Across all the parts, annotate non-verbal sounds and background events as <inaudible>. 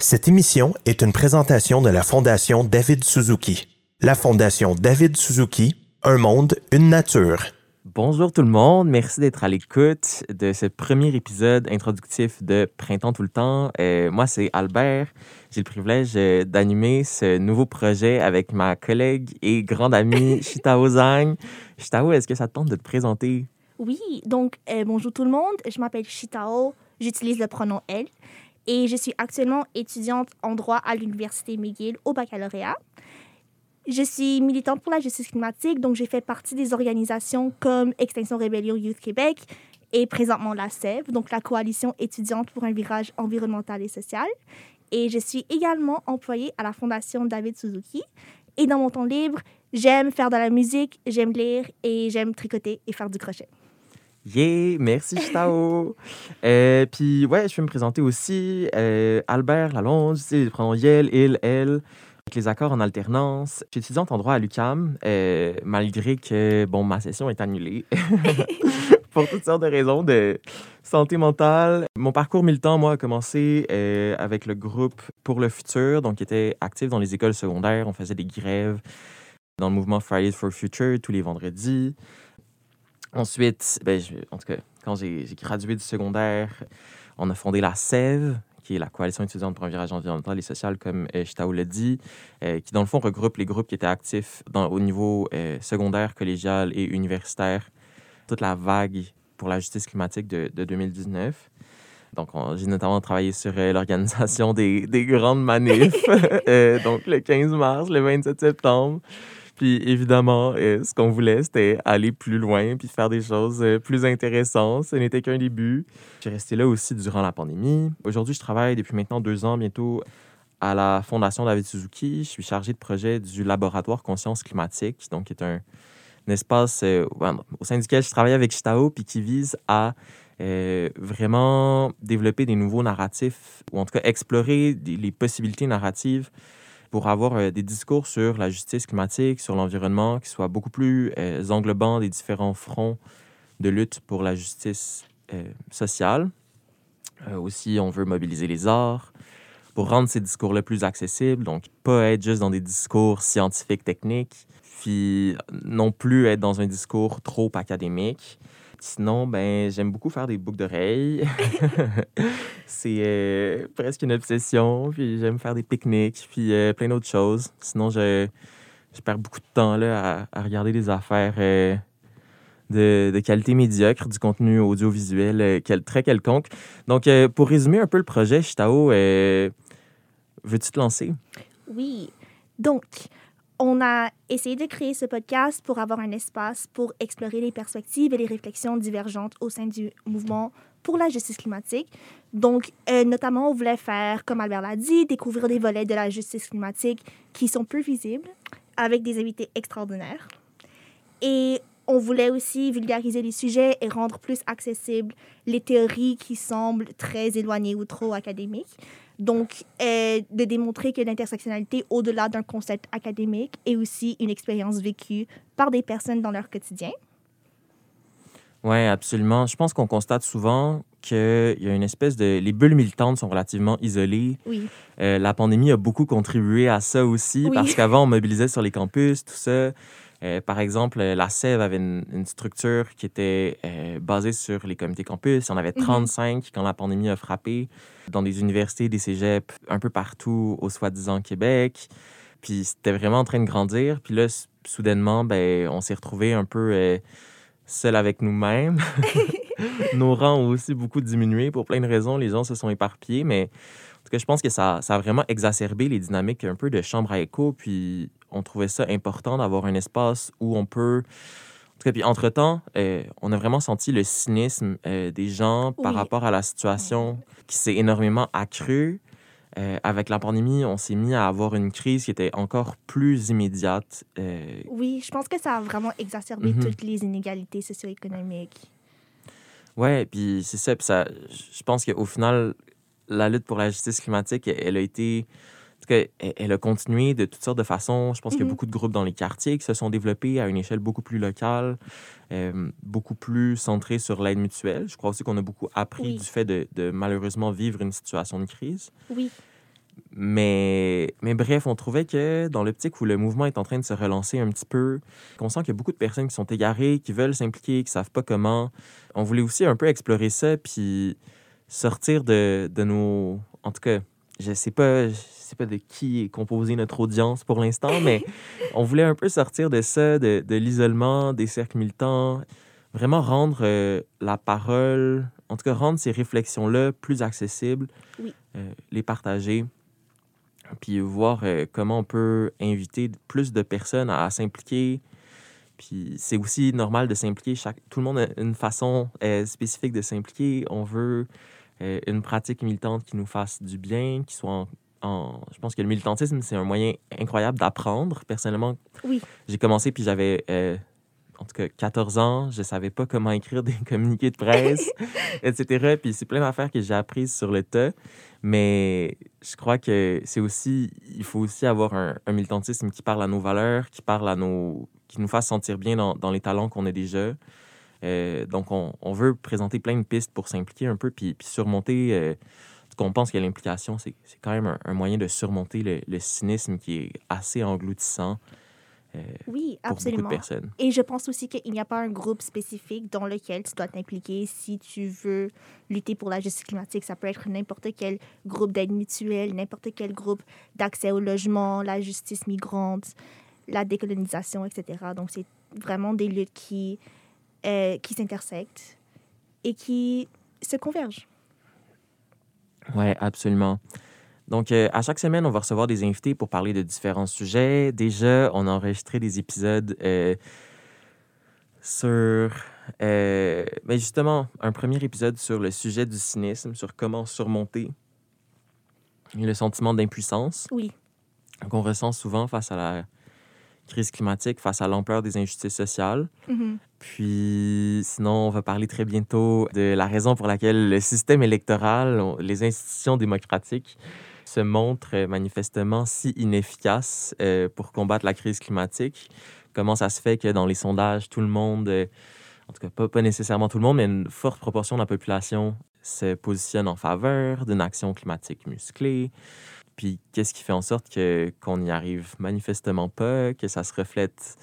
Cette émission est une présentation de la Fondation David Suzuki. La Fondation David Suzuki, un monde, une nature. Bonjour tout le monde, merci d'être à l'écoute de ce premier épisode introductif de Printemps tout le temps. Euh, moi, c'est Albert. J'ai le privilège euh, d'animer ce nouveau projet avec ma collègue et grande amie <laughs> Shitao Zhang. Shitao, est-ce que ça te tente de te présenter? Oui, donc euh, bonjour tout le monde, je m'appelle Shitao, j'utilise le pronom elle et je suis actuellement étudiante en droit à l'Université McGill au baccalauréat. Je suis militante pour la justice climatique, donc j'ai fait partie des organisations comme Extinction Rébellion Youth Québec et présentement la SEV, donc la coalition étudiante pour un virage environnemental et social. Et je suis également employée à la Fondation David Suzuki. Et dans mon temps libre, j'aime faire de la musique, j'aime lire et j'aime tricoter et faire du crochet. Yeah, merci Chitao. euh, puis ouais, je vais me présenter aussi. Euh, Albert Lalonde, je pronoms Yel, il, elle, avec les accords en alternance. Je suis étudiante en droit à l'UCAM, euh, malgré que bon, ma session est annulée. <laughs> Pour toutes sortes de raisons de santé mentale. Mon parcours militant, moi, a commencé euh, avec le groupe Pour le futur, donc qui était actif dans les écoles secondaires. On faisait des grèves dans le mouvement Fridays for Future tous les vendredis. Ensuite, ben, en tout cas, quand j'ai gradué du secondaire, on a fondé la SEV, qui est la Coalition étudiante pour un virage environnemental et social, comme euh, l'a dit, euh, qui dans le fond regroupe les groupes qui étaient actifs au niveau euh, secondaire, collégial et universitaire, toute la vague pour la justice climatique de, de 2019. Donc, on- j'ai notamment travaillé sur euh, l'organisation des, des grandes manifs, <laughs> donc le 15 mars, le 27 septembre. Puis évidemment, euh, ce qu'on voulait, c'était aller plus loin puis faire des choses euh, plus intéressantes. Ce n'était qu'un début. J'ai resté là aussi durant la pandémie. Aujourd'hui, je travaille depuis maintenant deux ans bientôt à la Fondation David Suzuki. Je suis chargé de projet du laboratoire Conscience climatique, donc qui est un, espace euh, au sein duquel je travaille avec Chitao puis qui vise à vraiment développer des nouveaux narratifs ou en tout cas explorer les possibilités narratives pour avoir euh, des discours sur la justice climatique, sur l'environnement, qui soient beaucoup plus euh, englobants des différents fronts de lutte pour la justice euh, sociale. Aussi, on veut mobiliser les arts pour rendre ces discours-là plus accessibles, donc pas être juste dans des discours scientifiques, techniques, puis non plus être dans un discours trop académique. Sinon, ben, j'aime beaucoup faire des boucles d'oreilles. <laughs> c'est euh, presque une obsession. Puis j'aime faire des pique-niques, puis euh, plein d'autres choses. Sinon, je, je perds beaucoup de temps là, à, à regarder des affaires euh, de, de qualité médiocre, du contenu audiovisuel quel- très quelconque. Donc, pour résumer un peu le projet, Chitao, veux-tu te lancer? Oui, donc on a essayé de créer ce podcast pour avoir un espace pour explorer les perspectives et les réflexions divergentes au sein du mouvement pour la justice climatique. Donc, euh, notamment, on voulait faire, comme Albert l'a dit, découvrir des volets de la justice climatique qui sont peu visibles, avec des invités extraordinaires. Et on voulait aussi vulgariser les sujets et rendre plus accessibles les théories qui semblent très éloignées ou trop académiques. Donc, euh, de démontrer que l'intersectionnalité, au-delà d'un concept académique, est aussi une expérience vécue par des personnes dans leur quotidien. Oui, absolument. Je pense qu'on constate souvent qu'il y a une espèce de... Les bulles militantes sont relativement isolées. Oui, Euh, la pandémie a beaucoup contribué à ça aussi, Oui. parce qu'avant, on mobilisait sur les campus, tout ça. Euh, par exemple, euh, la SEV avait une, une structure qui était euh, basée sur les comités campus. Il y en avait Mhm. 35 quand la pandémie a frappé, dans des universités, des cégeps, un peu partout au soi-disant Québec. Puis c'était vraiment en train de grandir. Puis là, soudainement, ben, on s'est retrouvés un peu euh, seuls avec nous-mêmes. <laughs> <laughs> Nos rangs ont aussi beaucoup diminué pour plein de raisons. Les gens se sont éparpillés, mais en tout cas, je pense que ça, ça a vraiment exacerbé les dynamiques un peu de chambre à écho. Puis on trouvait ça important d'avoir un espace où on peut. En tout cas, puis entre-temps, euh, on a vraiment senti le cynisme euh, des gens par rapport à la situation qui s'est énormément accrue. Euh, avec la pandémie, on s'est mis à avoir une crise qui était encore plus immédiate. Euh, oui, je pense que ça a vraiment exacerbé Mhm. toutes les inégalités socio-économiques. Ouais, puis c'est ça. Puis ça, je pense qu'au final, la lutte pour la justice climatique, elle, elle a été. En tout cas, elle, elle a continué de toutes sortes de façons. Je pense qu'il y a Mhm. beaucoup de groupes dans les quartiers qui se sont développés à une échelle beaucoup plus locale, euh, beaucoup plus centrée sur l'aide mutuelle. Je crois aussi qu'on a beaucoup appris Oui. du fait de, de malheureusement vivre une situation de crise. Oui, mais, mais bref, on trouvait que dans l'optique où le mouvement est en train de se relancer un petit peu, qu'on sent qu'il y a beaucoup de personnes qui sont égarées, qui veulent s'impliquer, qui savent pas comment. On voulait aussi un peu explorer ça, puis sortir de, de nos... En tout cas, je sais pas, je sais pas de qui est composée notre audience pour l'instant, <laughs> mais on voulait un peu sortir de ça, de, de l'isolement, des cercles militants, vraiment rendre euh, la parole, en tout cas rendre ces réflexions-là plus accessibles, Oui. euh, les partager, puis voir euh, comment on peut inviter plus de personnes à, à s'impliquer. Puis c'est aussi normal de s'impliquer. Chaque, tout le monde a une façon euh, spécifique de s'impliquer. On veut euh, une pratique militante qui nous fasse du bien, qui soit en, en- Je pense que le militantisme, c'est un moyen incroyable d'apprendre. Personnellement, Oui. j'ai commencé puis j'avais, en tout cas, 14 ans. Je savais pas comment écrire des <laughs> communiqués de presse, <laughs> etc. Puis c'est plein d'affaires que j'ai apprises sur le tas. Mais je crois que c'est aussi... Il faut aussi avoir un, un militantisme qui parle à nos valeurs, qui parle à nos... qui nous fasse sentir bien dans, dans les talents qu'on a déjà. Euh, donc, on, on veut présenter plein de pistes pour s'impliquer un peu puis, puis surmonter... euh, ce qu'on pense que l'implication, c'est c'est quand même un, un moyen de surmonter le, le cynisme qui est assez engloutissant euh, Oui, pour absolument. beaucoup de personnes. Et je pense aussi qu'il n'y a pas un groupe spécifique dans lequel tu dois t'impliquer si tu veux lutter pour la justice climatique. Ça peut être n'importe quel groupe d'aide mutuelle, n'importe quel groupe d'accès au logement, la justice migrante, la décolonisation, etc. Donc, c'est vraiment des luttes qui, euh, qui s'intersectent et qui se convergent. Oui, absolument. Donc, euh, à chaque semaine, on va recevoir des invités pour parler de différents sujets. Déjà, on a enregistré des épisodes euh, sur, euh, ben justement, un premier épisode sur le sujet du cynisme, sur comment surmonter le sentiment d'impuissance Oui, qu'on ressent souvent face à la crise climatique, face à l'ampleur des injustices sociales. Mhm. Puis, sinon, on va parler très bientôt de la raison pour laquelle le système électoral, les institutions démocratiques se montrent euh, manifestement si inefficaces euh, pour combattre la crise climatique? Comment ça se fait que dans les sondages, tout le monde, euh, en tout cas pas, nécessairement tout le monde, mais une forte proportion de la population se positionne en faveur d'une action climatique musclée? Puis qu'est-ce qui fait en sorte que qu'on n'y arrive manifestement pas, que ça se reflète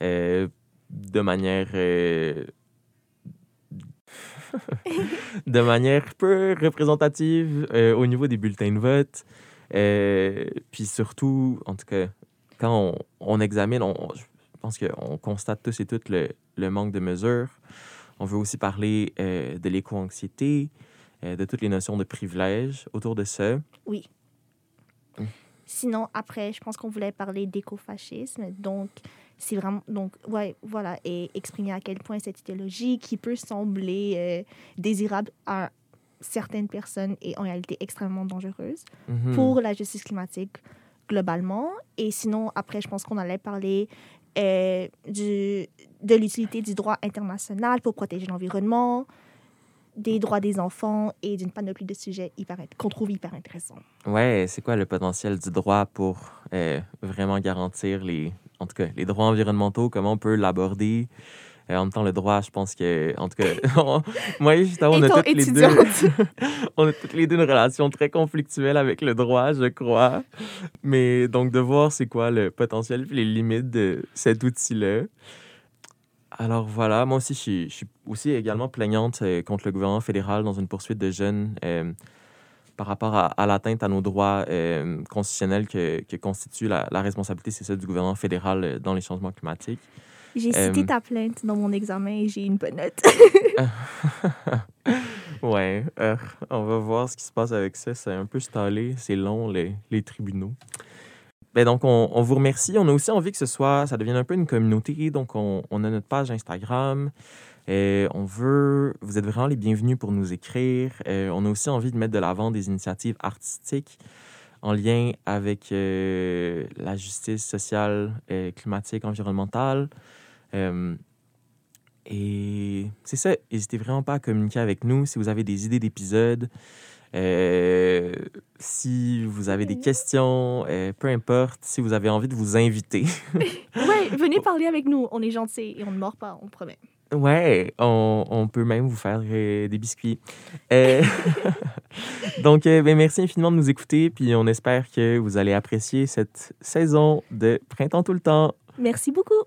de manière <laughs> de manière peu représentative euh, au niveau des bulletins de vote. Euh, puis surtout, en tout cas, quand on, on examine, on, je pense qu'on constate tous et toutes le, le manque de mesures. On veut aussi parler euh, de l'éco-anxiété, euh, de toutes les notions de privilège autour de ça. Sinon, après, je pense qu'on voulait parler d'écofascisme. Donc, c'est vraiment. Donc, ouais, voilà. Et exprimer à quel point cette idéologie, qui peut sembler euh, désirable à certaines personnes, est en réalité extrêmement dangereuse Mhm. pour la justice climatique globalement. Et sinon, après, je pense qu'on allait parler euh, du, de l'utilité du droit international pour protéger l'environnement, des droits des enfants et d'une panoplie de sujets qu'on trouve hyper intéressants. Ouais, c'est quoi le potentiel du droit pour euh, vraiment garantir les, en tout cas, les droits environnementaux, comment on peut l'aborder? Euh, en même temps, le droit, je pense que, en tout cas, <laughs> on- moi et Gustavo, on a, Étant toutes les deux, <laughs> on a toutes les deux une relation très conflictuelle avec le droit, je crois. Mais donc, de voir c'est quoi le potentiel et les limites de cet outil-là. Alors voilà, moi aussi, je suis, je suis aussi également plaignante euh, contre le gouvernement fédéral dans une poursuite de jeunes euh, par rapport à, à l'atteinte à nos droits euh, constitutionnels que, que constitue la, la responsabilité, c'est ça, du gouvernement fédéral dans les changements climatiques. J'ai cité ta plainte dans mon examen et j'ai une bonne note. <laughs> Ouais, on va voir ce qui se passe avec ça. C'est un peu stallé, c'est long, les, les tribunaux. Ben donc, on, vous remercie. On a aussi envie que ce soit, ça devienne un peu une communauté. Donc, on, a notre page Instagram. Et on veut, vous êtes vraiment les bienvenus pour nous écrire. Euh, on a aussi envie de mettre de l'avant des initiatives artistiques en lien avec euh, la justice sociale, euh, climatique, environnementale. Euh, et c'est ça, n'hésitez vraiment pas à communiquer avec nous si vous avez des idées d'épisodes, euh, si vous avez des questions, euh, peu importe, si vous avez envie de vous inviter. <laughs> ouais, venez <laughs> parler avec nous. On est gentils et on ne mord pas, on promet. Ouais, on, on peut même vous faire euh, des biscuits. Euh, <laughs> Donc, euh, ben, merci infiniment de nous écouter, puis on espère que vous allez apprécier cette saison de Printemps tout le temps. Merci beaucoup.